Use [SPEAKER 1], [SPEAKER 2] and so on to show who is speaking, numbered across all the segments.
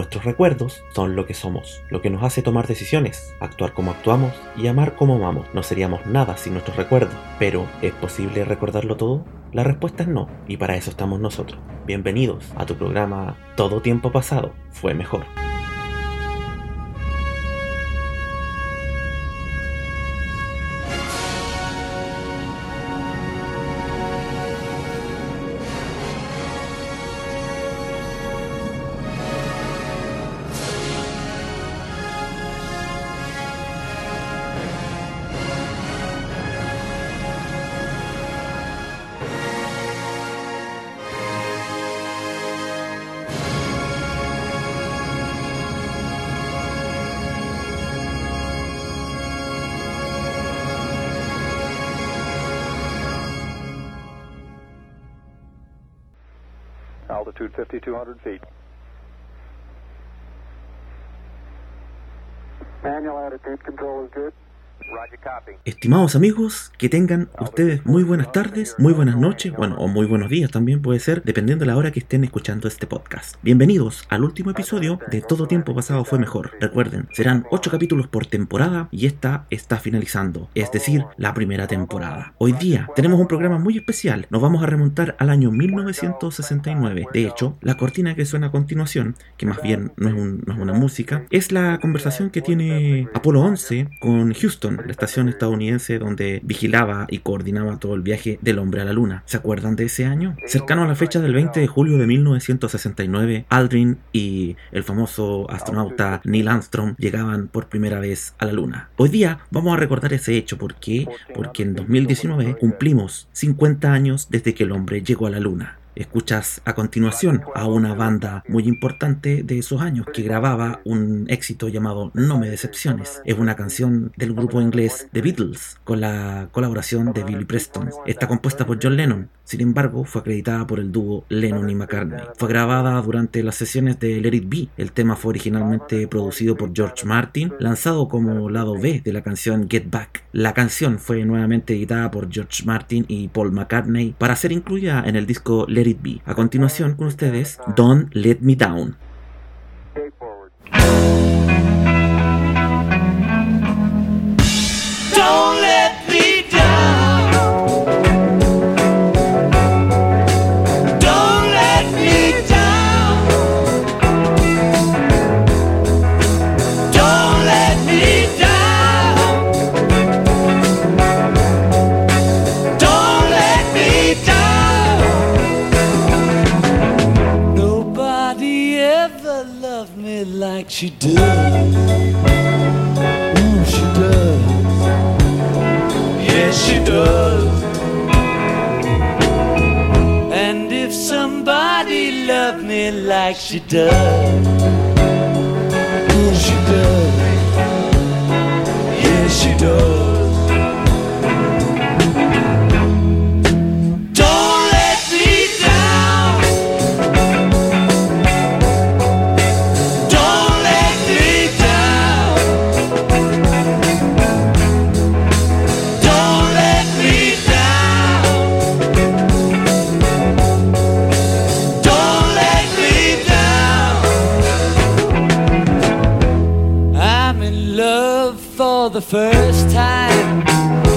[SPEAKER 1] Nuestros recuerdos son lo que somos, lo que nos hace tomar decisiones, actuar como actuamos y amar como amamos. No seríamos nada sin nuestros recuerdos. Pero, ¿es posible recordarlo todo? La respuesta es no, y para eso estamos nosotros. Bienvenidos a tu programa Todo tiempo pasado fue mejor.
[SPEAKER 2] Altitude 5,200 feet. Manual attitude control is good.
[SPEAKER 1] Estimados amigos, que tengan ustedes muy buenas tardes, muy buenas noches, bueno, o muy buenos días también puede ser, dependiendo de la hora que estén escuchando este podcast. Bienvenidos al último episodio de Todo Tiempo Pasado Fue Mejor. Recuerden, serán 8 capítulos por temporada y esta está finalizando, es decir, la primera temporada. Hoy día tenemos un programa muy especial, nos vamos a remontar al año 1969. De hecho, la cortina que suena a continuación, que más bien no es, una música, es la conversación que tiene Apolo 11 con Houston la estación estadounidense donde vigilaba y coordinaba todo el viaje del hombre a la luna. ¿Se acuerdan de ese año? Cercano a la fecha del 20 de julio de 1969, Aldrin y el famoso astronauta Neil Armstrong llegaban por primera vez a la luna. Hoy día vamos a recordar ese hecho. ¿Por qué? Porque en 2019 cumplimos 50 años desde que el hombre llegó a la luna. Escuchas a continuación a una banda muy importante de esos años que grababa un éxito llamado No me decepciones. Es una canción del grupo inglés The Beatles con la colaboración de Billy Preston. Está compuesta por John Lennon, sin embargo fue acreditada por el dúo Lennon y McCartney. Fue grabada durante las sesiones de Let It Be. El tema fue originalmente producido por George Martin, lanzado como lado B de la canción Get Back. La canción fue nuevamente editada por George Martin y Paul McCartney para ser incluida en el disco Let It Be. A continuación con ustedes, Don't Let Me Down.
[SPEAKER 3] Love for the first time.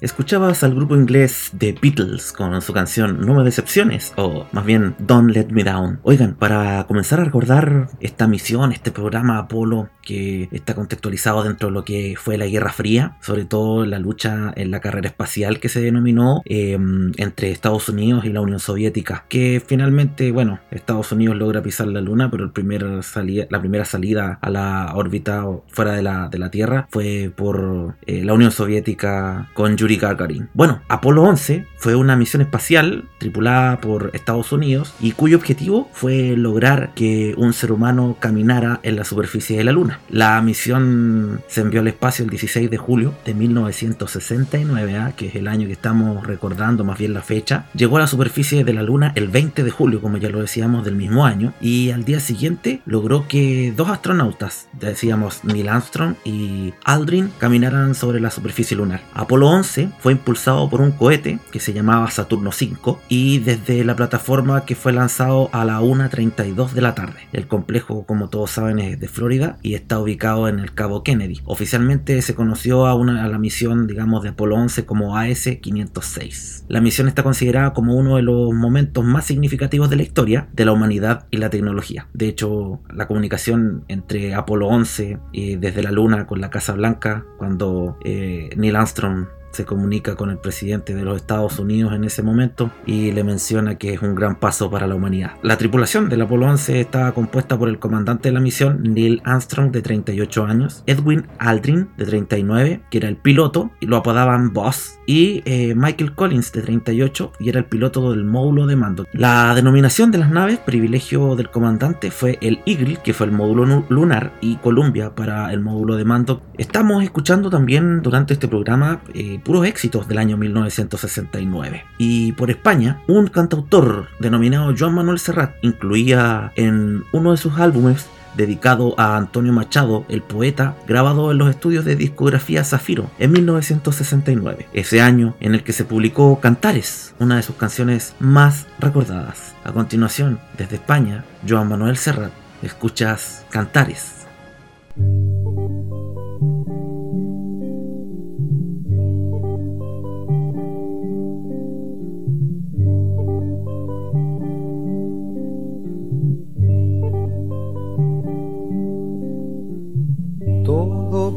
[SPEAKER 1] Escuchabas al grupo inglés The Beatles con su canción No me decepciones, o más bien Don't Let Me Down. Oigan, para comenzar a recordar esta misión, este programa Apolo que está contextualizado dentro de lo que fue la Guerra Fría, sobre todo la lucha en la carrera espacial que se denominó eh, entre Estados Unidos y la Unión Soviética, que finalmente, bueno, Estados Unidos logra pisar la Luna, pero el primer salida, la primera salida a la órbita fuera de la, de la Tierra fue por eh, la Unión Soviética con Yuri Gagarin. Bueno, Apolo 11 fue una misión espacial tripulada por Estados Unidos y cuyo objetivo fue lograr que un ser humano caminara en la superficie de la Luna. La misión se envió al espacio el 16 de julio de 1969, ¿ah? que es el año que estamos recordando, más bien la fecha. Llegó a la superficie de la Luna el 20 de julio, como ya lo decíamos, del mismo año. Y al día siguiente logró que dos astronautas, decíamos Neil Armstrong y Aldrin, caminaran sobre la superficie lunar. Apolo 11 fue impulsado por un cohete que se llamaba Saturno 5 y desde la plataforma que fue lanzado a la 1.32 de la tarde. El complejo, como todos saben, es de Florida y está ubicado en el Cabo Kennedy. Oficialmente se conoció a, una, a la misión, digamos, de Apolo 11 como AS-506. La misión está considerada como uno de los momentos más significativos de la historia de la humanidad y la tecnología. De hecho, la comunicación entre Apolo 11 y desde la Luna con la Casa Blanca, cuando eh, Neil Armstrong se comunica con el presidente de los Estados Unidos en ese momento y le menciona que es un gran paso para la humanidad. La tripulación del Apolo 11 estaba compuesta por el comandante de la misión Neil Armstrong de 38 años, Edwin Aldrin de 39, que era el piloto y lo apodaban Boss, y eh, Michael Collins de 38 y era el piloto del módulo de mando. La denominación de las naves, privilegio del comandante, fue el Eagle, que fue el módulo lunar, y Columbia para el módulo de mando. Estamos escuchando también durante este programa eh, puros éxitos del año 1969. Y por España, un cantautor denominado Joan Manuel Serrat incluía en uno de sus álbumes dedicado a Antonio Machado, el poeta, grabado en los estudios de discografía Zafiro en 1969, ese año en el que se publicó Cantares, una de sus canciones más recordadas. A continuación, desde España, Joan Manuel Serrat, escuchas Cantares.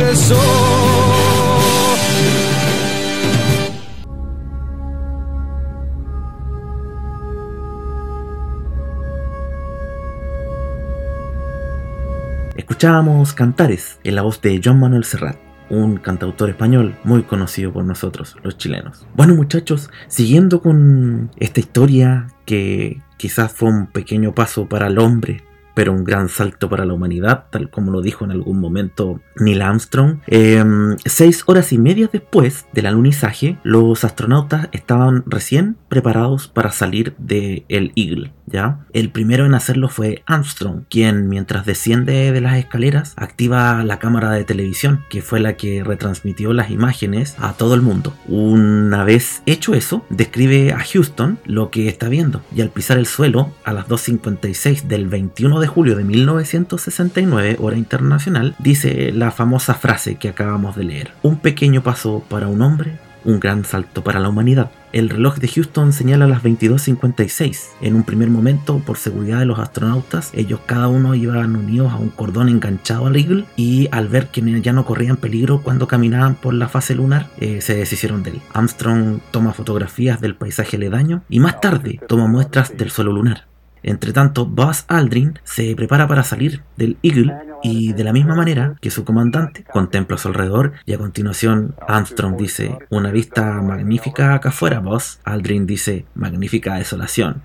[SPEAKER 4] verso.
[SPEAKER 1] Escuchábamos Cantares en la voz de John Manuel Serrat, un cantautor español muy conocido por nosotros, los chilenos. Bueno muchachos, siguiendo con esta historia que quizás fue un pequeño paso para el hombre, pero un gran salto para la humanidad, tal como lo dijo en algún momento Neil Armstrong. Eh, seis horas y media después del alunizaje, los astronautas estaban recién preparados para salir del el Eagle. ¿Ya? El primero en hacerlo fue Armstrong, quien mientras desciende de las escaleras activa la cámara de televisión, que fue la que retransmitió las imágenes a todo el mundo. Una vez hecho eso, describe a Houston lo que está viendo y al pisar el suelo a las 2.56 del 21 de julio de 1969, hora internacional, dice la famosa frase que acabamos de leer. Un pequeño paso para un hombre, un gran salto para la humanidad. El reloj de Houston señala las 22.56. En un primer momento, por seguridad de los astronautas, ellos cada uno iban unidos a un cordón enganchado al Eagle y al ver que ya no corrían peligro cuando caminaban por la fase lunar, eh, se deshicieron de él. Armstrong toma fotografías del paisaje aledaño y más tarde toma muestras del suelo lunar. Entre tanto, Buzz Aldrin se prepara para salir del Eagle y de la misma manera que su comandante contempla a su alrededor y a continuación Armstrong dice una vista magnífica acá afuera, Buzz. Aldrin dice magnífica desolación.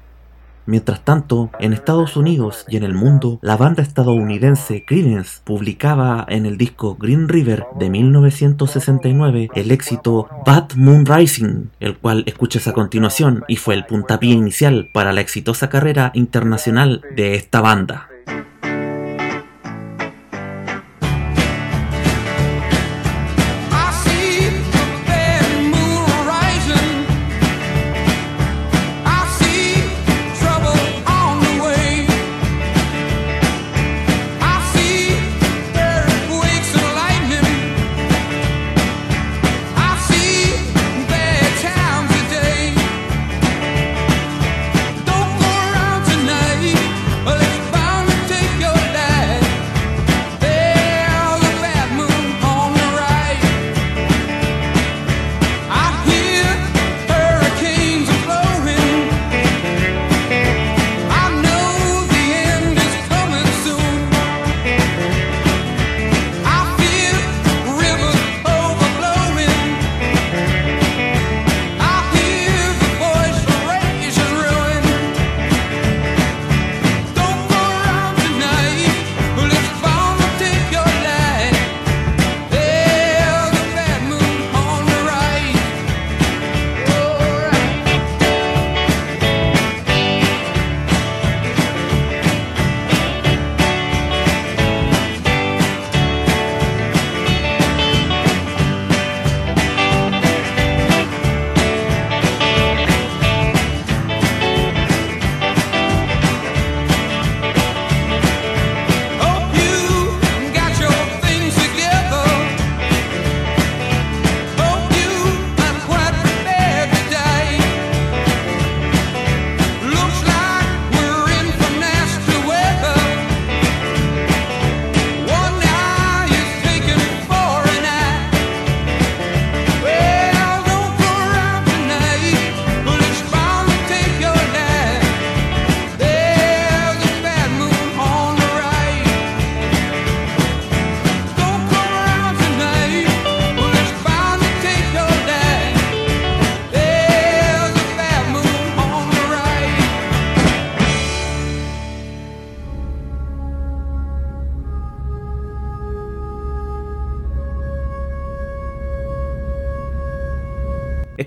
[SPEAKER 1] Mientras tanto, en Estados Unidos y en el mundo, la banda estadounidense Creedence publicaba en el disco Green River de 1969 el éxito Bad Moon Rising, el cual escuchas a continuación y fue el puntapié inicial para la exitosa carrera internacional de esta banda.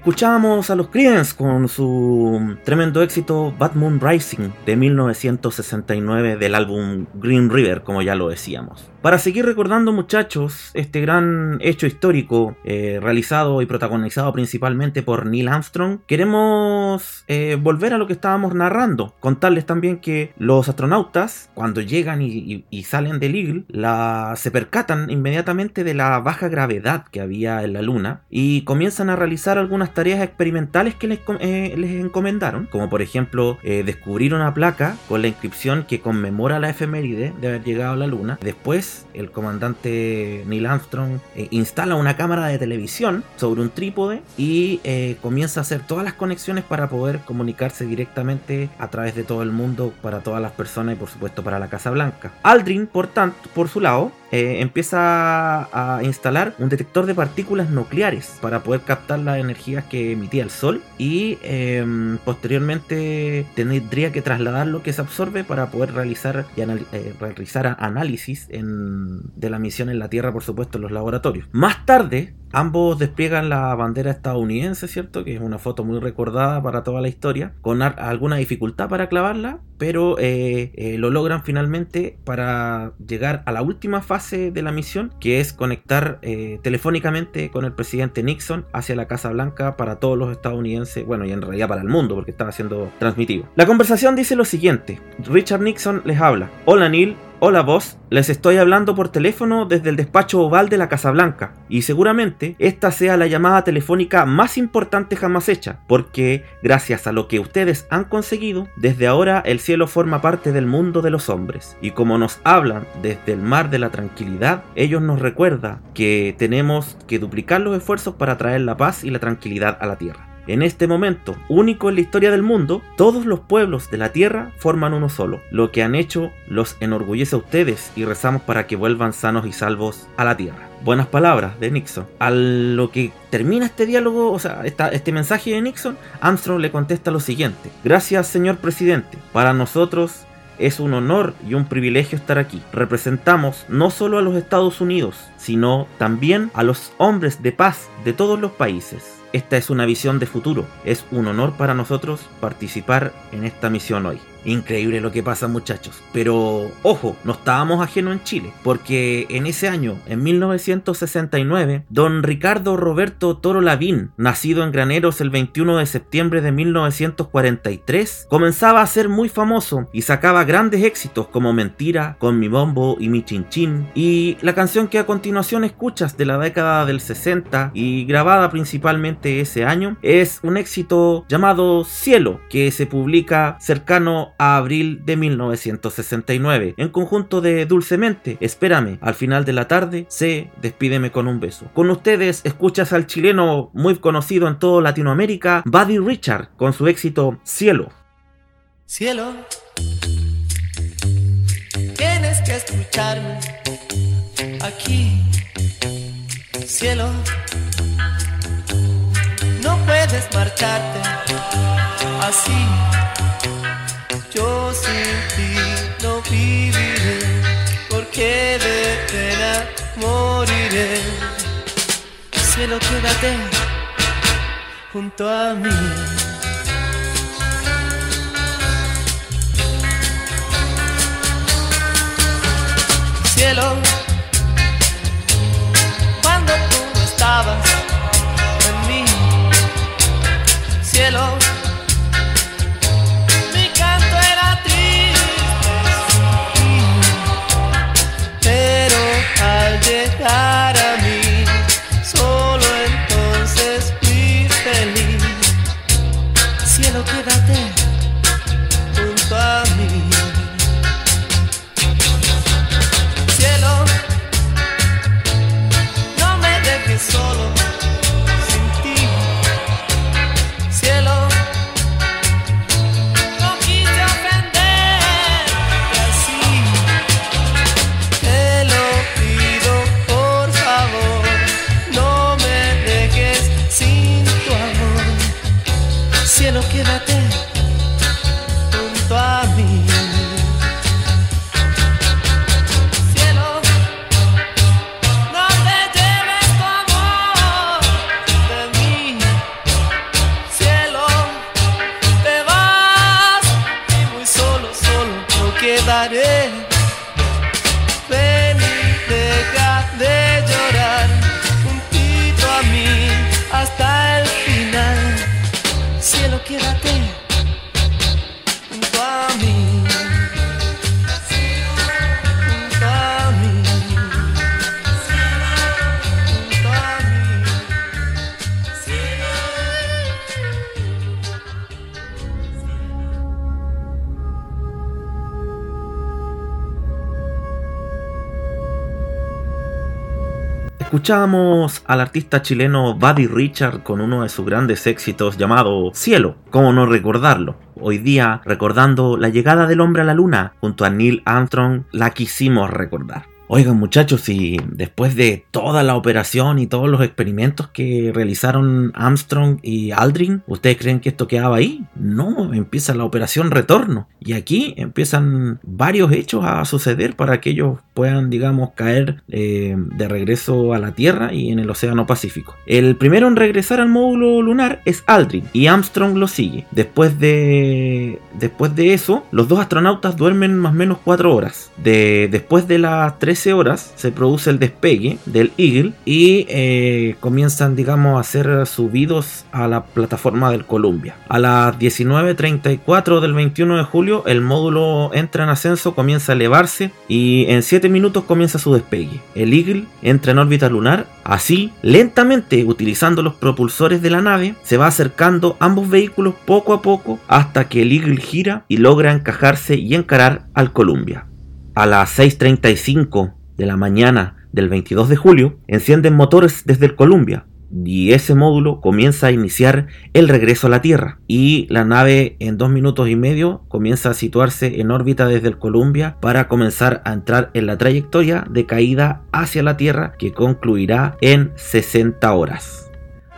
[SPEAKER 1] Escuchábamos a los Creedence con su tremendo éxito Bad Moon Rising de 1969 del álbum Green River, como ya lo decíamos. Para seguir recordando muchachos este gran hecho histórico eh, realizado y protagonizado principalmente por Neil Armstrong, queremos eh, volver a lo que estábamos narrando, contarles también que los astronautas cuando llegan y, y- salen del Eagle se percatan inmediatamente de la baja gravedad que había en la Luna y comienzan a realizar algunas tareas experimentales que les, eh, encomendaron, como por ejemplo descubrir una placa con la inscripción que conmemora la efeméride de haber llegado a la Luna. Después, el comandante Neil Armstrong eh, instala una cámara de televisión sobre un trípode y eh, comienza a hacer todas las conexiones para poder comunicarse directamente a través de todo el mundo para todas las personas y por supuesto para la Casa Blanca. Aldrin, por tanto, por su lado, eh, empieza a instalar un detector de partículas nucleares para poder captar las energías que emitía el Sol y em, posteriormente tendría que trasladar lo que se absorbe para poder realizar, y eh, realizar análisis en- de la misión en la Tierra, por supuesto, en los laboratorios. Más tarde, ambos despliegan la bandera estadounidense, ¿cierto? Que es una foto muy recordada para toda la historia, con alguna dificultad para clavarla, pero eh, eh, lo logran finalmente para llegar a la última fase de la misión, que es conectar eh, telefónicamente con el presidente Nixon hacia la Casa Blanca para todos los estadounidenses, bueno, y en realidad para el mundo, porque estaba siendo transmitido. La conversación dice lo siguiente, Richard Nixon les habla, hola Neil, Hola vos, les estoy hablando por teléfono desde el despacho oval de la Casa Blanca. Y seguramente esta sea la llamada telefónica más importante jamás hecha, porque gracias a lo que ustedes han conseguido, desde ahora el cielo forma parte del mundo de los hombres. Y como nos hablan desde el mar de la tranquilidad, ellos nos recuerda que tenemos que duplicar los esfuerzos para traer la paz y la tranquilidad a la tierra. En este momento, único en la historia del mundo, todos los pueblos de la tierra forman uno solo. Lo que han hecho los enorgullece a ustedes y rezamos para que vuelvan sanos y salvos a la tierra. Buenas palabras de Nixon. A lo que termina este diálogo, o sea, este mensaje de Nixon, Armstrong le contesta lo siguiente. Gracias, señor presidente. Para nosotros es un honor y un privilegio estar aquí. Representamos no solo a los Estados Unidos, sino también a los hombres de paz de todos los países. Esta es una visión de futuro. Es un honor para nosotros participar en esta misión hoy. Increíble lo que pasa muchachos. Pero ojo, no estábamos ajenos en Chile, porque en ese año, en 1969, don Ricardo Roberto Toro Lavín, nacido en Graneros el 21 de septiembre de 1943, comenzaba a ser muy famoso y sacaba grandes éxitos como Mentira, Con mi bombo y mi chinchín, y la canción que a continuación escuchas de la década del 60 y grabada principalmente ese año es un éxito llamado Cielo, que se publica cercano a abril de 1969, en conjunto de Dulcemente, Espérame, al final de la tarde, sé, despídeme con un beso. Con ustedes escuchas al chileno muy conocido en toda Latinoamérica, Buddy Richard, con su éxito Cielo.
[SPEAKER 5] Cielo, tienes que escucharme aquí. Cielo, no puedes marcharte así. Yo sin ti no viviré, porque de pena moriré. Cielo, quédate junto a mí. cielo cuando tú estabas en mí cielo
[SPEAKER 1] Escuchábamos al artista chileno Buddy Richard con uno de sus grandes éxitos llamado Cielo, cómo no recordarlo. Hoy día, recordando la llegada del hombre a la luna junto a Neil Armstrong, la quisimos recordar. Oigan muchachos, y después de toda la operación y todos los experimentos que realizaron Armstrong y Aldrin, ¿ustedes creen que esto quedaba ahí? No, empieza la operación retorno. Y aquí empiezan varios hechos a suceder para que ellos puedan, digamos, caer eh, de regreso a la Tierra y en el Océano Pacífico. El primero en regresar al módulo lunar es Aldrin y Armstrong lo sigue. Después de, después de eso, los dos astronautas duermen más o menos 4 horas. De, después de las 13 horas se produce el despegue del Eagle y eh, comienzan, digamos, a ser subidos a la plataforma del Columbia. A las 19.34 del 21 de julio, el módulo entra en ascenso, comienza a elevarse y en 7 minutos comienza su despegue. El Eagle entra en órbita lunar, así, lentamente, utilizando los propulsores de la nave, se va acercando ambos vehículos poco a poco hasta que el Eagle gira y logra encajarse y encarar al Columbia. A las 6.35 de la mañana del 22 de julio, encienden motores desde el Columbia y ese módulo comienza a iniciar el regreso a la Tierra y la nave en dos minutos y medio comienza a situarse en órbita desde el Columbia para comenzar a entrar en la trayectoria de caída hacia la Tierra que concluirá en 60 horas.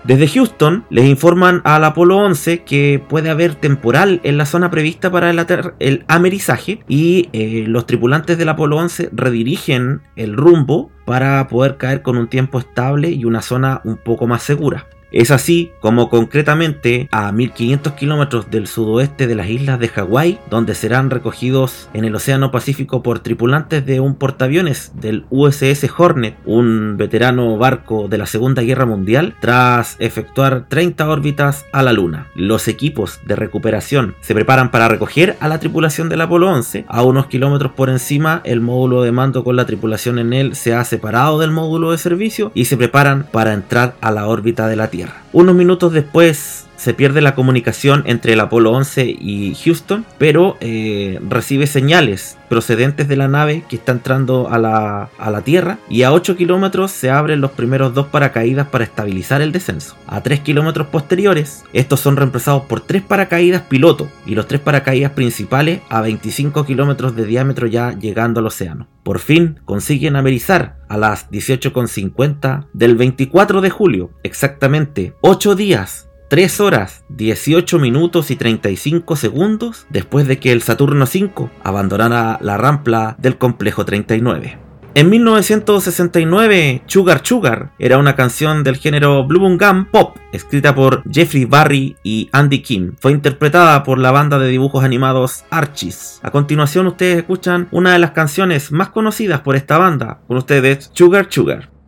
[SPEAKER 1] Desde Houston les informan al Apolo 11 que puede haber temporal en la zona prevista para el, el amerizaje y eh, los tripulantes del Apolo 11 redirigen el rumbo para poder caer con un tiempo estable y una zona un poco más segura. Es así como concretamente a 1500 kilómetros del sudoeste de las islas de Hawái, donde serán recogidos en el Océano Pacífico por tripulantes de un portaaviones del USS Hornet, un veterano barco de la Segunda Guerra Mundial, tras efectuar 30 órbitas a la Luna. Los equipos de recuperación se preparan para recoger a la tripulación del Apolo 11 a unos kilómetros por encima. El módulo de mando con la tripulación en él se ha separado del módulo de servicio y se preparan para entrar a la órbita de la Tierra. Unos minutos después se pierde la comunicación entre el Apolo 11 y Houston, pero eh, recibe señales procedentes de la nave que está entrando a la, a la Tierra y a 8 kilómetros se abren los primeros dos paracaídas para estabilizar el descenso. A 3 kilómetros posteriores, estos son reemplazados por 3 paracaídas piloto y los 3 paracaídas principales a 25 kilómetros de diámetro ya llegando al océano. Por fin consiguen amerizar a las 18.50 del 24 de julio, exactamente 8 días 3 horas 18 minutos y 35 segundos después de que el Saturno V abandonara la rampla del complejo 39. En 1969, Sugar Sugar era una canción del género Gum Pop, escrita por Jeffrey Barry y Andy Kim. Fue interpretada por la banda de dibujos animados Archies. A continuación ustedes escuchan una de las canciones más conocidas por esta banda, con ustedes Sugar. sugar.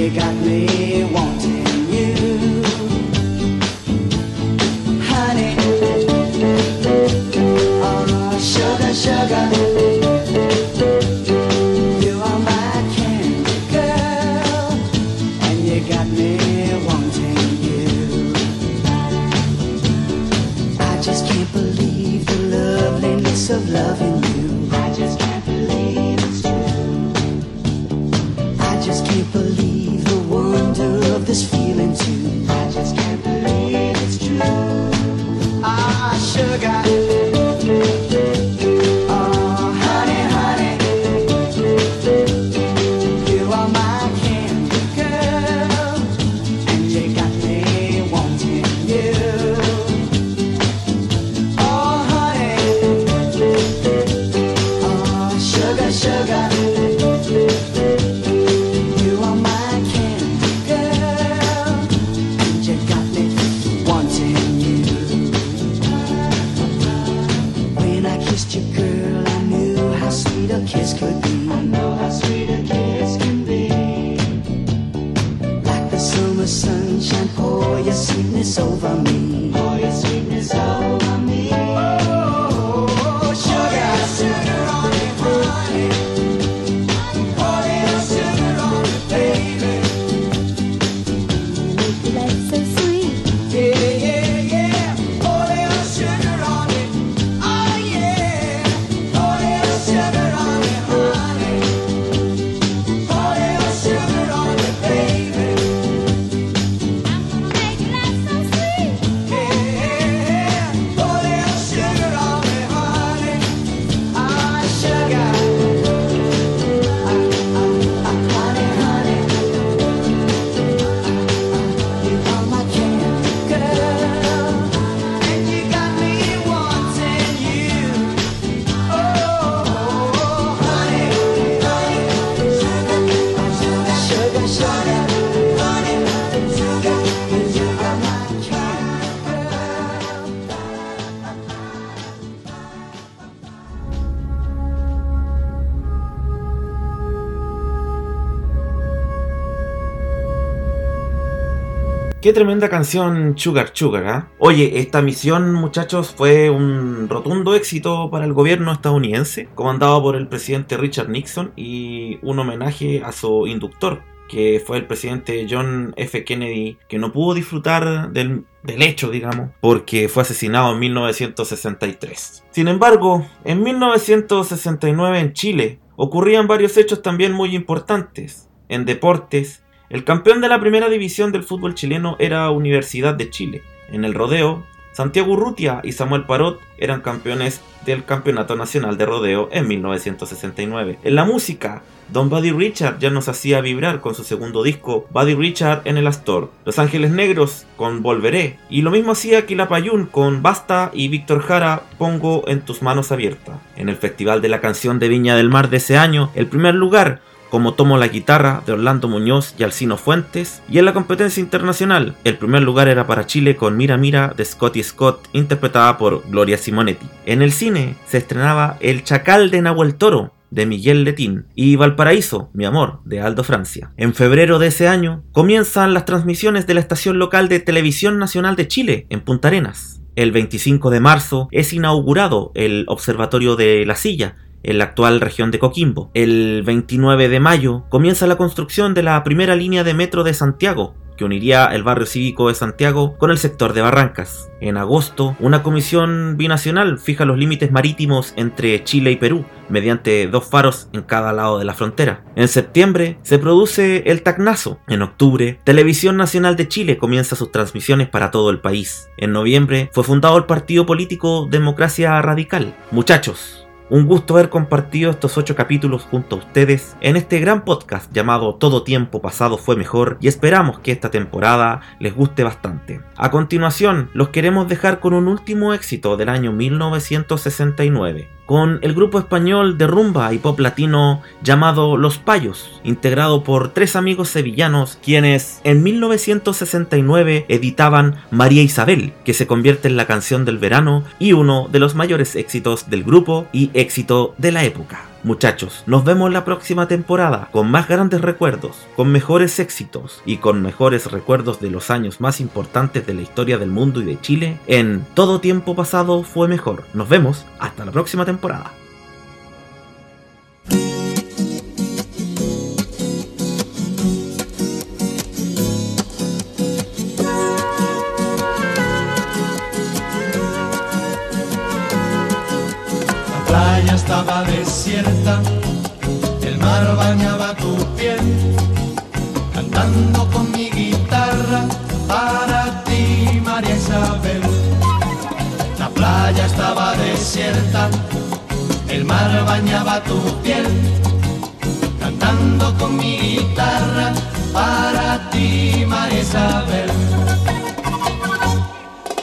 [SPEAKER 6] You got me wanting you, honey. Oh, sugar, sugar.
[SPEAKER 1] Qué tremenda canción Sugar Sugar, ¿ah? Oye, esta misión, muchachos, fue un rotundo éxito para el gobierno estadounidense, comandado por el presidente Richard Nixon y un homenaje a su inductor, que fue el presidente John F. Kennedy, que no pudo disfrutar del, del hecho, digamos, porque fue asesinado en 1963. Sin embargo, en 1969 en Chile ocurrían varios hechos también muy importantes. En deportes, el campeón de la primera división del fútbol chileno era Universidad de Chile. En el rodeo, Santiago Urrutia y Samuel Parot eran campeones del Campeonato Nacional de Rodeo en 1969. En la música, Don Buddy Richard ya nos hacía vibrar con su segundo disco, Buddy Richard en el Astor. Los Ángeles Negros con Volveré. Y lo mismo hacía Quilapayún con Basta y Víctor Jara, Pongo en tus manos abiertas. En el Festival de la Canción de Viña del Mar de ese año, el primer lugar como Tomo la guitarra de Orlando Muñoz y Alcino Fuentes, y en la competencia internacional, el primer lugar era para Chile con Mira Mira de Scotty Scott, interpretada por Gloria Simonetti. En el cine se estrenaba El Chacal de Nahuel Toro, de Miguel Letín, y Valparaíso, mi amor, de Aldo Francia. En febrero de ese año comienzan las transmisiones de la estación local de Televisión Nacional de Chile, en Punta Arenas. El 25 de marzo es inaugurado el Observatorio de la Silla, en la actual región de Coquimbo. El 29 de mayo comienza la construcción de la primera línea de metro de Santiago, que uniría el barrio cívico de Santiago con el sector de Barrancas. En agosto, una comisión binacional fija los límites marítimos entre Chile y Perú, mediante dos faros en cada lado de la frontera. En septiembre se produce el Tacnazo. En octubre, Televisión Nacional de Chile comienza sus transmisiones para todo el país. En noviembre fue fundado el partido político Democracia Radical. Muchachos, un gusto haber compartido estos ocho capítulos junto a ustedes en este gran podcast llamado Todo tiempo pasado fue mejor y esperamos que esta temporada les guste bastante. A continuación, los queremos dejar con un último éxito del año 1969 con el grupo español de rumba y pop latino llamado Los Payos, integrado por tres amigos sevillanos quienes en 1969 editaban María Isabel, que se convierte en la canción del verano y uno de los mayores éxitos del grupo y éxito de la época. Muchachos, nos vemos la próxima temporada con más grandes recuerdos, con mejores éxitos y con mejores recuerdos de los años más importantes de la historia del mundo y de Chile en Todo tiempo pasado fue mejor. Nos vemos hasta la próxima temporada.
[SPEAKER 7] Estaba desierta, el mar bañaba tu piel, cantando con mi guitarra para ti, María Isabel. La playa estaba desierta, el mar bañaba tu piel, cantando con mi guitarra para ti, María Isabel.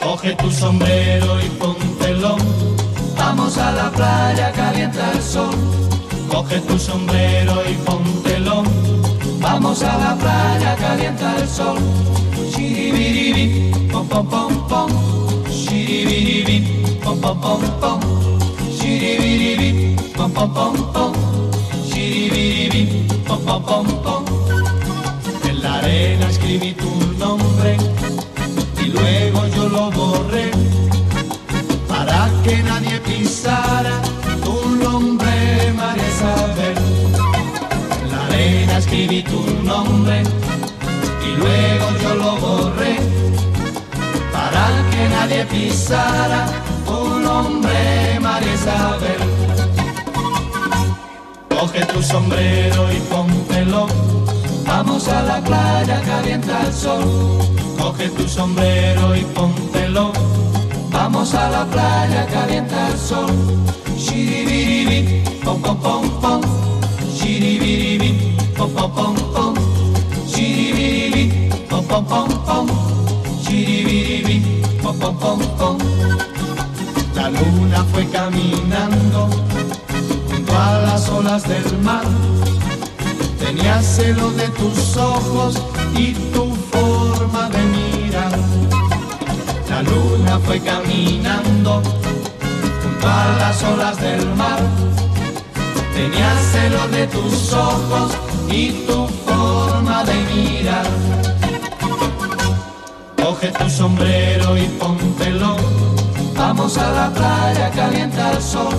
[SPEAKER 7] Coge tu sombrero y póntelo. Vamos a la playa, calienta el sol. Coge tu sombrero y póntelo. Vamos a la playa, calienta el sol. Shiribiribi, pom pom pom pom. Shiribiribi, pom pom pom pom. Shiribiribi, pom pom pom pom. Shiribiribi, pom pom pom pom. En la arena escribí tu nombre y luego yo lo borré que nadie pisara tu nombre, María Isabel. La arena escribí tu nombre y luego yo lo borré para que nadie pisara tu nombre, María Isabel. Coge tu sombrero y póntelo. Vamos a la playa, calienta el sol. Coge tu sombrero y póntelo. Vamos a la playa, calienta el sol. Shiribiribi, pom pom pom pom. Shiribiribi, pom pom pom pom. Shiribiribi, pom pom pom pom. Shiribiribi, pom pom pom pom. La luna fue caminando junto a las olas del mar. Tenía celo de tus ojos y tu La luna fue caminando junto a las olas del mar. Tenía celo de tus ojos y tu forma de mirar. tu sombrero y póntelo. Vamos a la playa, calienta el sol.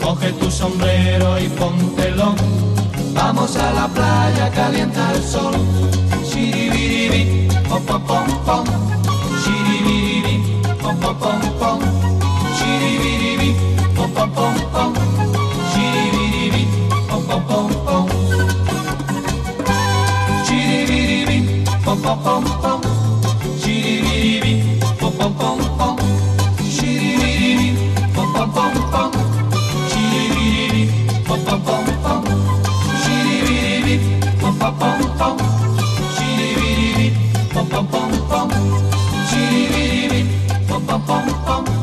[SPEAKER 7] Coge tu sombrero y póntelo. Vamos a la playa, calienta el sol. Shiribiribi, pom pom pom pom. chiribiri, pom pom pom pom, pom pom pom pom, chiribiri, pom pom pom pom, chiribiri, pom pom pom pom, pom pom pom pom, chiribiri, pom pom pom pom, chiribiri, pom pom pom pom, pom pom pom pom, chiribiri, pom pom pom pom. pom pom pom.